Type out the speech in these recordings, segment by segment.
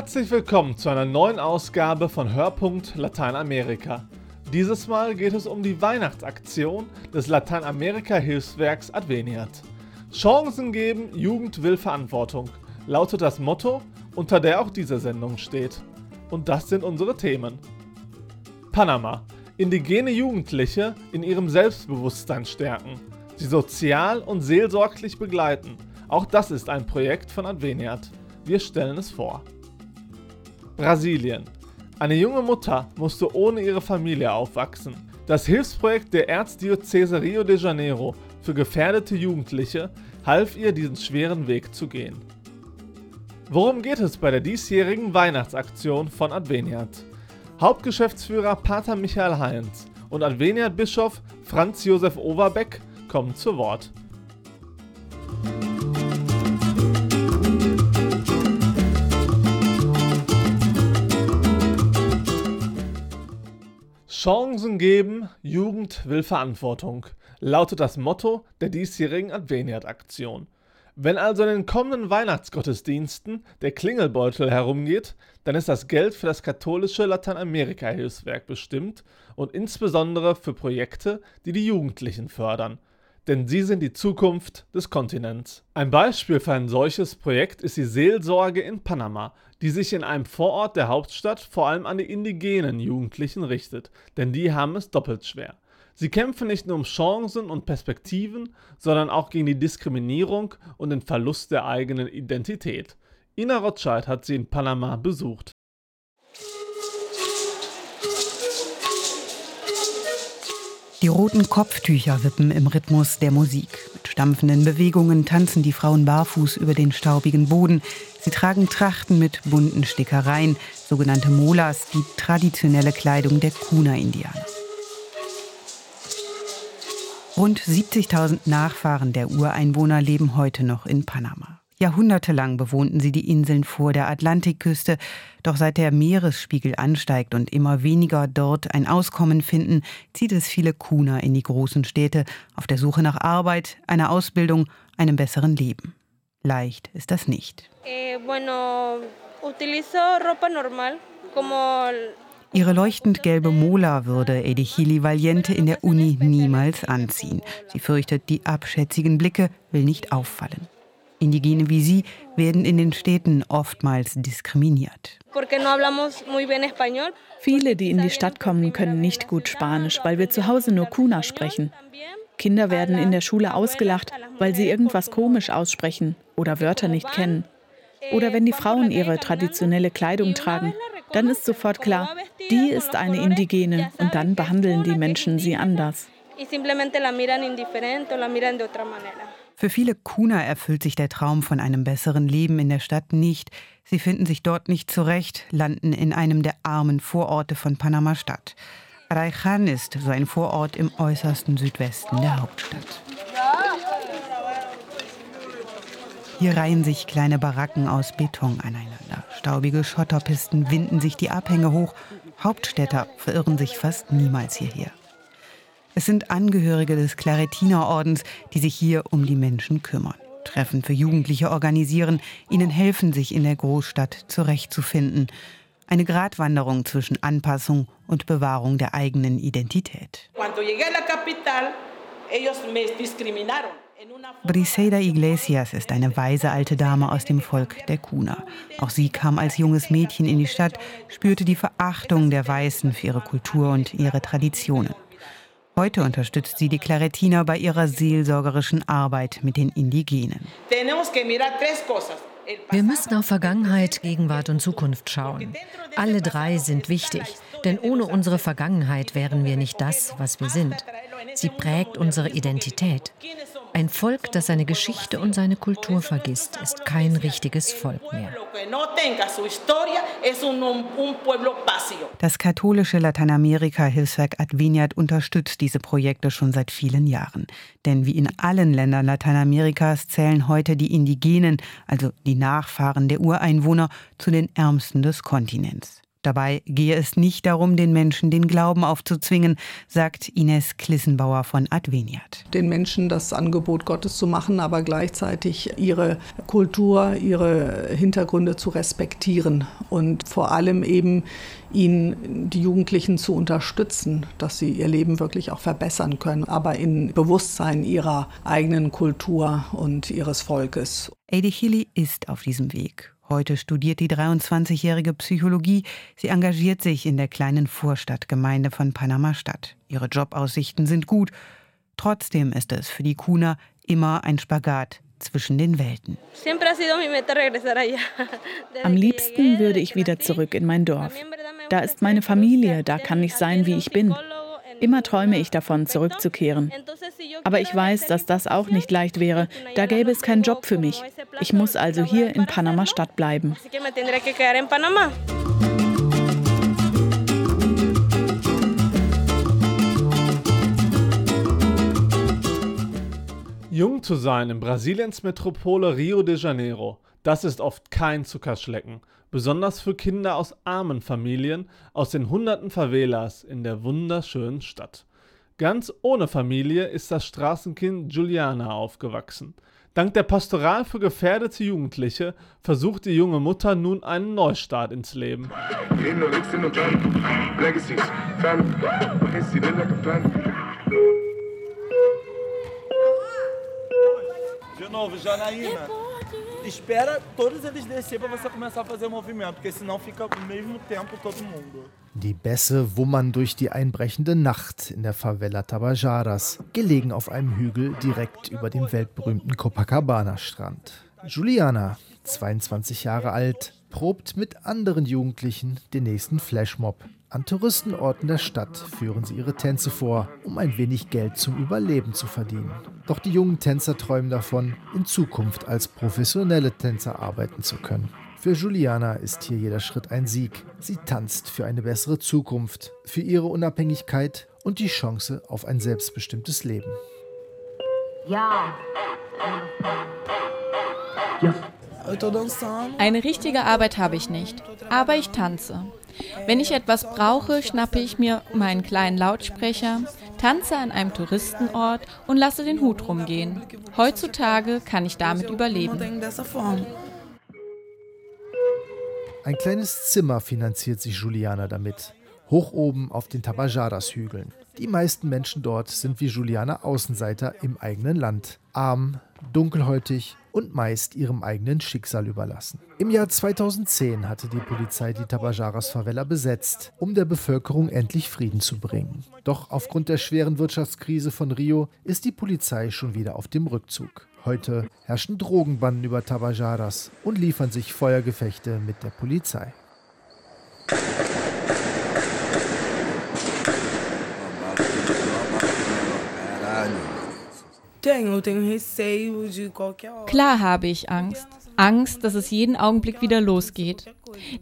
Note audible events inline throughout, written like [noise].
Herzlich willkommen zu einer neuen Ausgabe von Hörpunkt Lateinamerika. Dieses Mal geht es um die Weihnachtsaktion des Lateinamerika-Hilfswerks Adveniat. Chancen geben, Jugend will Verantwortung, lautet das Motto, unter der auch diese Sendung steht. Und das sind unsere Themen. Panama. Indigene Jugendliche in ihrem Selbstbewusstsein stärken, sie sozial und seelsorglich begleiten. Auch das ist ein Projekt von Adveniat. Wir stellen es vor. Brasilien. Eine junge Mutter musste ohne ihre Familie aufwachsen. Das Hilfsprojekt der Erzdiözese Rio de Janeiro für gefährdete Jugendliche half ihr, diesen schweren Weg zu gehen. Worum geht es bei der diesjährigen Weihnachtsaktion von Adveniat? Hauptgeschäftsführer Pater Michael Heinz und Adveniat-Bischof Franz Josef Overbeck kommen zu Wort. Chancen geben, Jugend will Verantwortung, lautet das Motto der diesjährigen Adveniat-Aktion. Wenn also in den kommenden Weihnachtsgottesdiensten der Klingelbeutel herumgeht, dann ist das Geld für das katholische Lateinamerika-Hilfswerk bestimmt und insbesondere für Projekte, die die Jugendlichen fördern – denn sie sind die Zukunft des Kontinents. Ein Beispiel für ein solches Projekt ist die Seelsorge in Panama, die sich in einem Vorort der Hauptstadt vor allem an die indigenen Jugendlichen richtet, denn die haben es doppelt schwer. Sie kämpfen nicht nur um Chancen und Perspektiven, sondern auch gegen die Diskriminierung und den Verlust der eigenen Identität. Ina Rothschild hat sie in Panama besucht. Die roten Kopftücher wippen im Rhythmus der Musik. Mit stampfenden Bewegungen tanzen die Frauen barfuß über den staubigen Boden. Sie tragen Trachten mit bunten Stickereien, sogenannte Molas, die traditionelle Kleidung der Kuna-Indianer. Rund 70.000 Nachfahren der Ureinwohner leben heute noch in Panama. Jahrhundertelang bewohnten sie die Inseln vor der Atlantikküste, doch seit der Meeresspiegel ansteigt und immer weniger dort ein Auskommen finden, zieht es viele Kuna in die großen Städte auf der Suche nach Arbeit, einer Ausbildung, einem besseren Leben. Leicht ist das nicht. Eh, Ihre leuchtend gelbe Mola würde Edihili Valiente in der Uni niemals anziehen. Sie fürchtet die abschätzigen Blicke, will nicht auffallen. Indigene wie sie werden in den Städten oftmals diskriminiert. Viele, die in die Stadt kommen, können nicht gut Spanisch, weil wir zu Hause nur Kuna sprechen. Kinder werden in der Schule ausgelacht, weil sie irgendwas komisch aussprechen oder Wörter nicht kennen. Oder wenn die Frauen ihre traditionelle Kleidung tragen, dann ist sofort klar, die ist eine Indigene und dann behandeln die Menschen sie anders. Y simplemente la miran indiferente o la miran de otra manera. Für viele Kuna erfüllt sich der Traum von einem besseren Leben in der Stadt nicht. Sie finden sich dort nicht zurecht, landen in einem der armen Vororte von Panama-Stadt. Raihan ist so ein Vorort im äußersten Südwesten der Hauptstadt. Hier reihen sich kleine Baracken aus Beton aneinander. Staubige Schotterpisten winden sich die Abhänge hoch. Hauptstädter verirren sich fast niemals hierher. Es sind Angehörige des Claretinerordens, die sich hier um die Menschen kümmern. Treffen für Jugendliche organisieren, ihnen helfen, sich in der Großstadt zurechtzufinden. Eine Gratwanderung zwischen Anpassung und Bewahrung der eigenen Identität. Briseida Iglesias ist eine weise alte Dame aus dem Volk der Kuna. Auch sie kam als junges Mädchen in die Stadt, spürte die Verachtung der Weißen für ihre Kultur und ihre Traditionen. Heute unterstützt sie die Claretiner bei ihrer seelsorgerischen Arbeit mit den Indigenen. Wir müssen auf Vergangenheit, Gegenwart und Zukunft schauen. Alle drei sind wichtig, denn ohne unsere Vergangenheit wären wir nicht das, was wir sind. Sie prägt unsere Identität. Ein Volk, das seine Geschichte und seine Kultur vergisst, ist kein richtiges Volk mehr. Das katholische Lateinamerika-Hilfswerk Adveniat unterstützt diese Projekte schon seit vielen Jahren. Denn wie in allen Ländern Lateinamerikas zählen heute die Indigenen, also die Nachfahren der Ureinwohner, zu den Ärmsten des Kontinents. Dabei gehe es nicht darum, den Menschen den Glauben aufzuzwingen, sagt Ines Klissenbauer von Adveniat. Den Menschen das Angebot Gottes zu machen, aber gleichzeitig ihre Kultur, ihre Hintergründe zu respektieren und vor allem eben ihnen die Jugendlichen zu unterstützen, dass sie ihr Leben wirklich auch verbessern können, aber in Bewusstsein ihrer eigenen Kultur und ihres Volkes. Eidi ist auf diesem Weg. Heute studiert die 23-jährige Psychologie. Sie engagiert sich in der kleinen Vorstadtgemeinde von Panama-Stadt. Ihre Jobaussichten sind gut. Trotzdem ist es für die Kuna immer ein Spagat zwischen den Welten. [laughs] Am liebsten würde ich wieder zurück in mein Dorf. Da ist meine Familie, da kann ich sein, wie ich bin. Immer träume ich davon, zurückzukehren. Aber ich weiß, dass das auch nicht leicht wäre. Da gäbe es keinen Job für mich. Ich muss also hier in Panama Stadt bleiben. Jung zu sein in Brasiliens Metropole Rio de Janeiro, das ist oft kein Zuckerschlecken, besonders für Kinder aus armen Familien aus den hunderten Favelas in der wunderschönen Stadt. Ganz ohne Familie ist das Straßenkind Juliana aufgewachsen. Dank der Pastoral für gefährdete Jugendliche versucht die junge Mutter nun einen Neustart ins Leben. De novo, Janaína. Espera todos eles descer para você começar a fazer o movimento, porque senão fica ao mesmo tempo todo mundo. Die Bässe wummern durch die einbrechende Nacht in der Favela Tabajaras, gelegen auf einem Hügel direkt über dem weltberühmten Copacabana-Strand. Juliana, 22 Jahre alt, probt mit anderen Jugendlichen den nächsten Flashmob. An Touristenorten der Stadt führen sie ihre Tänze vor, um ein wenig Geld zum Überleben zu verdienen. Doch die jungen Tänzer träumen davon, in Zukunft als professionelle Tänzer arbeiten zu können. Für Juliana ist hier jeder Schritt ein Sieg. Sie tanzt für eine bessere Zukunft, für ihre Unabhängigkeit und die Chance auf ein selbstbestimmtes Leben. Ja. Eine richtige Arbeit habe ich nicht, aber ich tanze. Wenn ich etwas brauche, schnappe ich mir meinen kleinen Lautsprecher, tanze an einem Touristenort und lasse den Hut rumgehen. Heutzutage kann ich damit überleben. Ein kleines Zimmer finanziert sich Juliana damit. Hoch oben auf den Tabajaras-Hügeln. Die meisten Menschen dort sind wie Juliana Außenseiter im eigenen Land. Arm, dunkelhäutig und meist ihrem eigenen Schicksal überlassen. Im Jahr 2010 hatte die Polizei die Tabajaras Favela besetzt, um der Bevölkerung endlich Frieden zu bringen. Doch aufgrund der schweren Wirtschaftskrise von Rio ist die Polizei schon wieder auf dem Rückzug. Heute herrschen Drogenbanden über Tabajaras und liefern sich Feuergefechte mit der Polizei. Klar habe ich Angst. Angst, dass es jeden Augenblick wieder losgeht.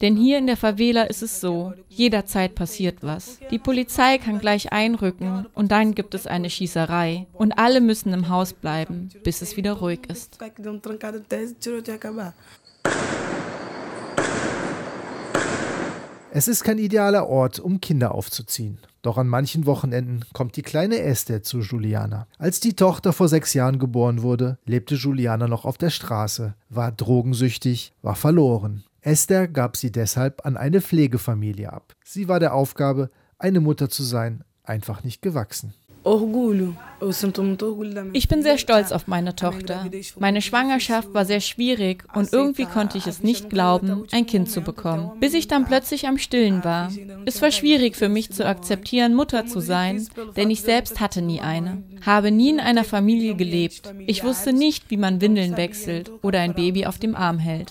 Denn hier in der Favela ist es so, jederzeit passiert was. Die Polizei kann gleich einrücken und dann gibt es eine Schießerei. Und alle müssen im Haus bleiben, bis es wieder ruhig ist. Es ist kein idealer Ort, um Kinder aufzuziehen. Doch an manchen Wochenenden kommt die kleine Esther zu Juliana. Als die Tochter vor sechs Jahren geboren wurde, lebte Juliana noch auf der Straße, war drogensüchtig, war verloren. Esther gab sie deshalb an eine Pflegefamilie ab. Sie war der Aufgabe, eine Mutter zu sein, einfach nicht gewachsen. Ich bin sehr stolz auf meine Tochter. Meine Schwangerschaft war sehr schwierig und irgendwie konnte ich es nicht glauben, ein Kind zu bekommen, bis ich dann plötzlich am Stillen war. Es war schwierig für mich zu akzeptieren, Mutter zu sein, denn ich selbst hatte nie eine, habe nie in einer Familie gelebt. Ich wusste nicht, wie man Windeln wechselt oder ein Baby auf dem Arm hält.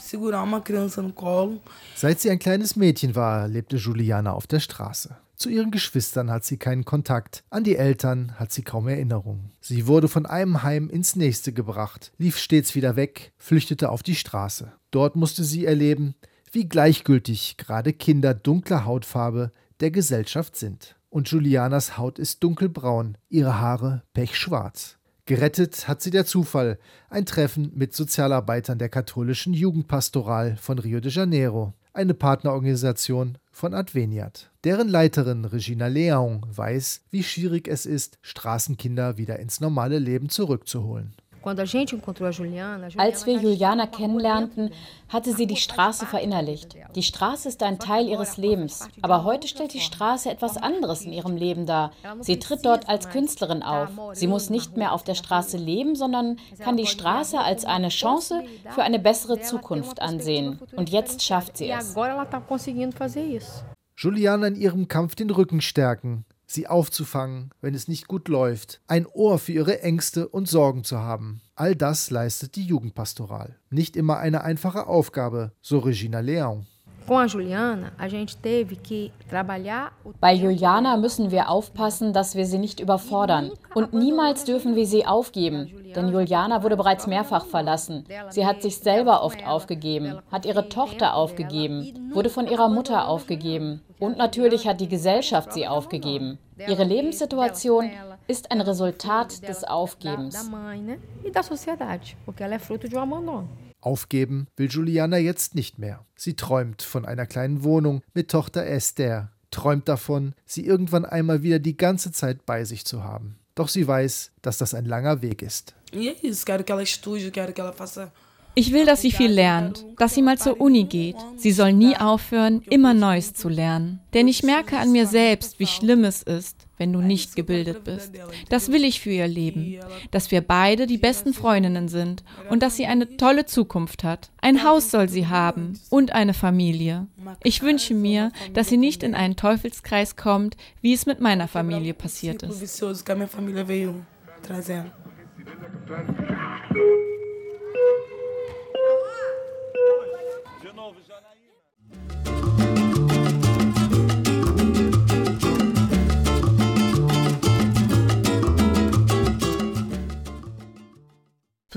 Seit sie ein kleines Mädchen war, lebte Juliana auf der Straße. Zu ihren Geschwistern hat sie keinen Kontakt, an die Eltern hat sie kaum Erinnerungen. Sie wurde von einem Heim ins nächste gebracht, lief stets wieder weg, flüchtete auf die Straße. Dort musste sie erleben, wie gleichgültig gerade Kinder dunkler Hautfarbe der Gesellschaft sind. Und Julianas Haut ist dunkelbraun, ihre Haare pechschwarz. Gerettet hat sie der Zufall, ein Treffen mit Sozialarbeitern der katholischen Jugendpastoral von Rio de Janeiro. eine Partnerorganisation von Adveniat. Deren Leiterin Regina Leong weiß, wie schwierig es ist, Straßenkinder wieder ins normale Leben zurückzuholen. Als wir Juliana kennenlernten, hatte sie die Straße verinnerlicht. Die Straße ist ein Teil ihres Lebens. Aber heute stellt die Straße etwas anderes in ihrem Leben dar. Sie tritt dort als Künstlerin auf. Sie muss nicht mehr auf der Straße leben, sondern kann die Straße als eine Chance für eine bessere Zukunft ansehen. Und jetzt schafft sie es. Juliana in ihrem Kampf den Rücken stärken sie aufzufangen, wenn es nicht gut läuft, ein Ohr für ihre Ängste und Sorgen zu haben. All das leistet die Jugendpastoral. Nicht immer eine einfache Aufgabe, so Regina Leão. Bei Juliana müssen wir aufpassen, dass wir sie nicht überfordern. Und niemals dürfen wir sie aufgeben. Denn Juliana wurde bereits mehrfach verlassen. Sie hat sich selber oft aufgegeben, hat ihre Tochter aufgegeben, wurde von ihrer Mutter aufgegeben. Und natürlich hat die Gesellschaft sie aufgegeben. Ihre Lebenssituation ist ein Resultat des Aufgebens. Aufgeben will Juliana jetzt nicht mehr. Sie träumt von einer kleinen Wohnung mit Tochter Esther, träumt davon, sie irgendwann einmal wieder die ganze Zeit bei sich zu haben. Doch sie weiß, dass das ein langer Weg ist. Ich will, dass sie viel lernt, dass sie mal zur Uni geht. Sie soll nie aufhören, immer Neues zu lernen. Denn ich merke an mir selbst, wie schlimm es ist, wenn du nicht gebildet bist. Das will ich für ihr Leben, dass wir beide die besten Freundinnen sind und dass sie eine tolle Zukunft hat. Ein Haus soll sie haben und eine Familie. Ich wünsche mir, dass sie nicht in einen Teufelskreis kommt, wie es mit meiner Familie passiert ist. Für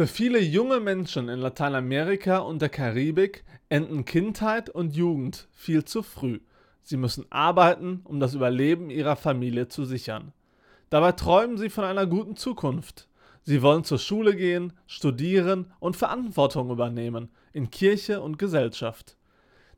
viele junge Menschen in Lateinamerika und der Karibik enden Kindheit und Jugend viel zu früh. Sie müssen arbeiten, um das Überleben ihrer Familie zu sichern. Dabei träumen sie von einer guten Zukunft. Sie wollen zur Schule gehen, studieren und Verantwortung übernehmen in Kirche und Gesellschaft.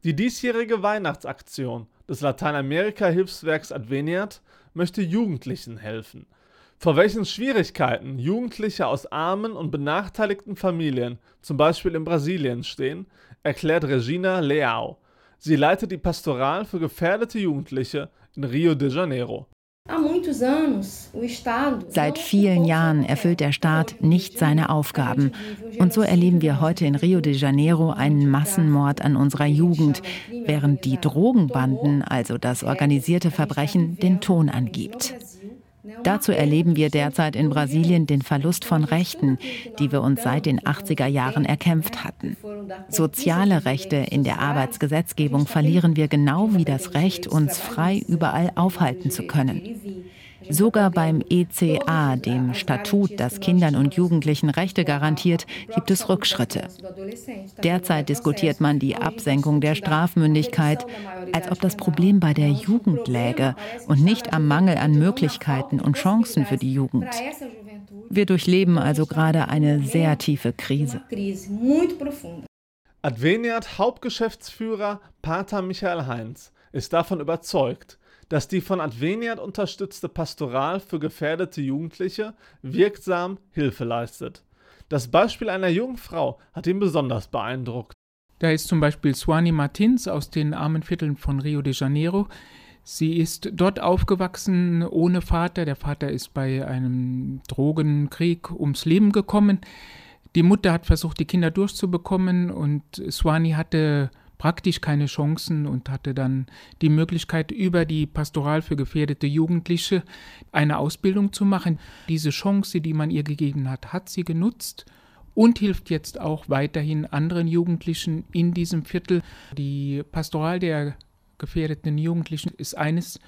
Die diesjährige Weihnachtsaktion des Lateinamerika-Hilfswerks Adveniat möchte Jugendlichen helfen – vor welchen Schwierigkeiten Jugendliche aus armen und benachteiligten Familien, zum Beispiel in Brasilien, stehen, erklärt Regina Leao. Sie leitet die Pastoral für gefährdete Jugendliche in Rio de Janeiro. Seit vielen Jahren erfüllt der Staat nicht seine Aufgaben. Und so erleben wir heute in Rio de Janeiro einen Massenmord an unserer Jugend, während die Drogenbanden, also das organisierte Verbrechen, den Ton angibt. Dazu erleben wir derzeit in Brasilien den Verlust von Rechten, die wir uns seit den 80er Jahren erkämpft hatten. Soziale Rechte in der Arbeitsgesetzgebung verlieren wir genau wie das Recht, uns frei überall aufhalten zu können. Sogar beim ECA, dem Statut, das Kindern und Jugendlichen Rechte garantiert, gibt es Rückschritte. Derzeit diskutiert man die Absenkung der Strafmündigkeit, als ob das Problem bei der Jugend läge und nicht am Mangel an Möglichkeiten und Chancen für die Jugend. Wir durchleben also gerade eine sehr tiefe Krise. Adveniat Hauptgeschäftsführer Pater Michael Heinz ist davon überzeugt, dass die von Adveniat unterstützte Pastoral für gefährdete Jugendliche wirksam Hilfe leistet. Das Beispiel einer jungen Frau hat ihn besonders beeindruckt. Da ist zum Beispiel Suani Martins aus den armen Vierteln von Rio de Janeiro. Sie ist dort aufgewachsen ohne Vater. Der Vater ist bei einem Drogenkrieg ums Leben gekommen. Die Mutter hat versucht, die Kinder durchzubekommen und Suani hatte praktisch keine Chancen und hatte dann die Möglichkeit, über die Pastoral für gefährdete Jugendliche eine Ausbildung zu machen. Diese Chance, die man ihr gegeben hat, hat sie genutzt und hilft jetzt auch weiterhin anderen Jugendlichen in diesem Viertel. Die Pastoral der gefährdeten Jugendlichen ist eines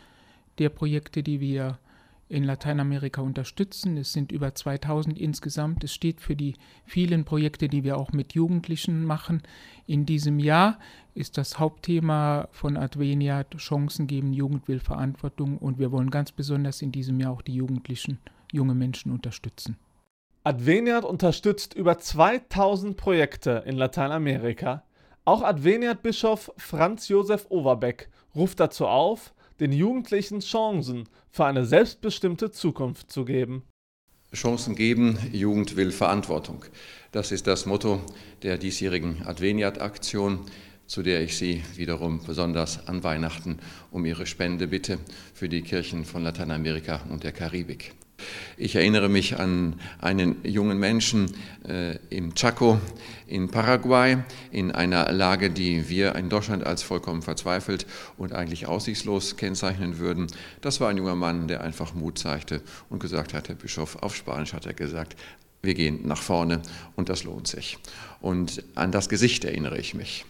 der Projekte, die wir in Lateinamerika unterstützen. Es sind über 2000 insgesamt. Es steht für die vielen Projekte, die wir auch mit Jugendlichen machen. In diesem Jahr ist das Hauptthema von Adveniat Chancen geben, Jugend will Verantwortung und wir wollen ganz besonders in diesem Jahr auch die Jugendlichen, junge Menschen unterstützen. Adveniat unterstützt über 2000 Projekte in Lateinamerika. Auch Adveniat-Bischof Franz Josef Overbeck ruft dazu auf, den Jugendlichen Chancen für eine selbstbestimmte Zukunft zu geben. Chancen geben, Jugend will Verantwortung. Das ist das Motto der diesjährigen Adveniat-Aktion, zu der ich Sie wiederum besonders an Weihnachten um Ihre Spende bitte für die Kirchen von Lateinamerika und der Karibik. Ich erinnere mich an einen jungen Menschen äh, im Chaco in Paraguay, in einer Lage, die wir in Deutschland als vollkommen verzweifelt und eigentlich aussichtslos kennzeichnen würden. Das war ein junger Mann, der einfach Mut zeigte und gesagt hat, Herr Bischof, auf Spanisch hat er gesagt, wir gehen nach vorne und das lohnt sich. Und an das Gesicht erinnere ich mich.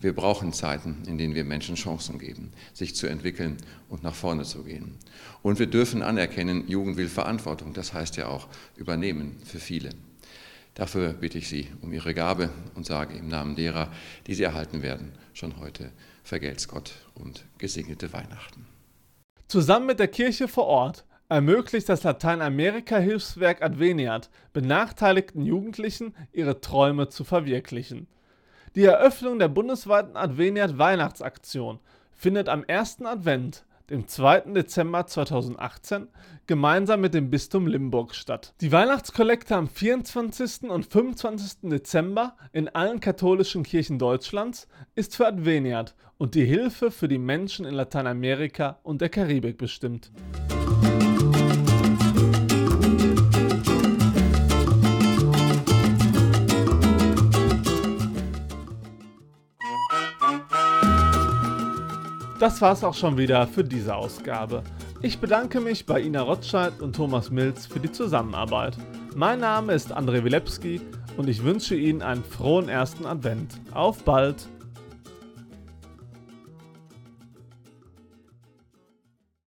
Wir brauchen Zeiten, in denen wir Menschen Chancen geben, sich zu entwickeln und nach vorne zu gehen. Und wir dürfen anerkennen, Jugend will Verantwortung. Das heißt ja auch übernehmen für viele. Dafür bitte ich Sie um Ihre Gabe und sage im Namen derer, die Sie erhalten werden, schon heute vergelt's Gott und gesegnete Weihnachten. Zusammen mit der Kirche vor Ort ermöglicht das Lateinamerika-Hilfswerk Adveniat benachteiligten Jugendlichen, ihre Träume zu verwirklichen. Die Eröffnung der bundesweiten Adveniat Weihnachtsaktion findet am ersten Advent, dem 2. Dezember 2018, gemeinsam mit dem Bistum Limburg statt. Die Weihnachtskollekte am 24. und 25. Dezember in allen katholischen Kirchen Deutschlands ist für Adveniat und die Hilfe für die Menschen in Lateinamerika und der Karibik bestimmt. Das war's auch schon wieder für diese Ausgabe. Ich bedanke mich bei Ina Rotscheid und Thomas Milz für die Zusammenarbeit. Mein Name ist André Wilepski und ich wünsche Ihnen einen frohen ersten Advent. Auf bald!